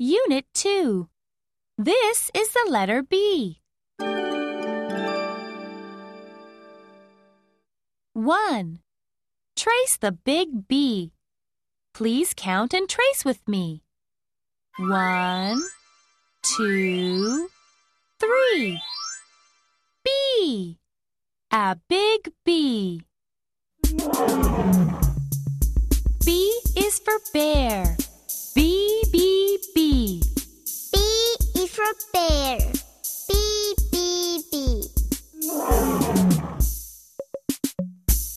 Unit 2. This is the letter B. 1. Trace the big B. Please count and trace with me. One, two, three. B. A big B. B is for bear. bear.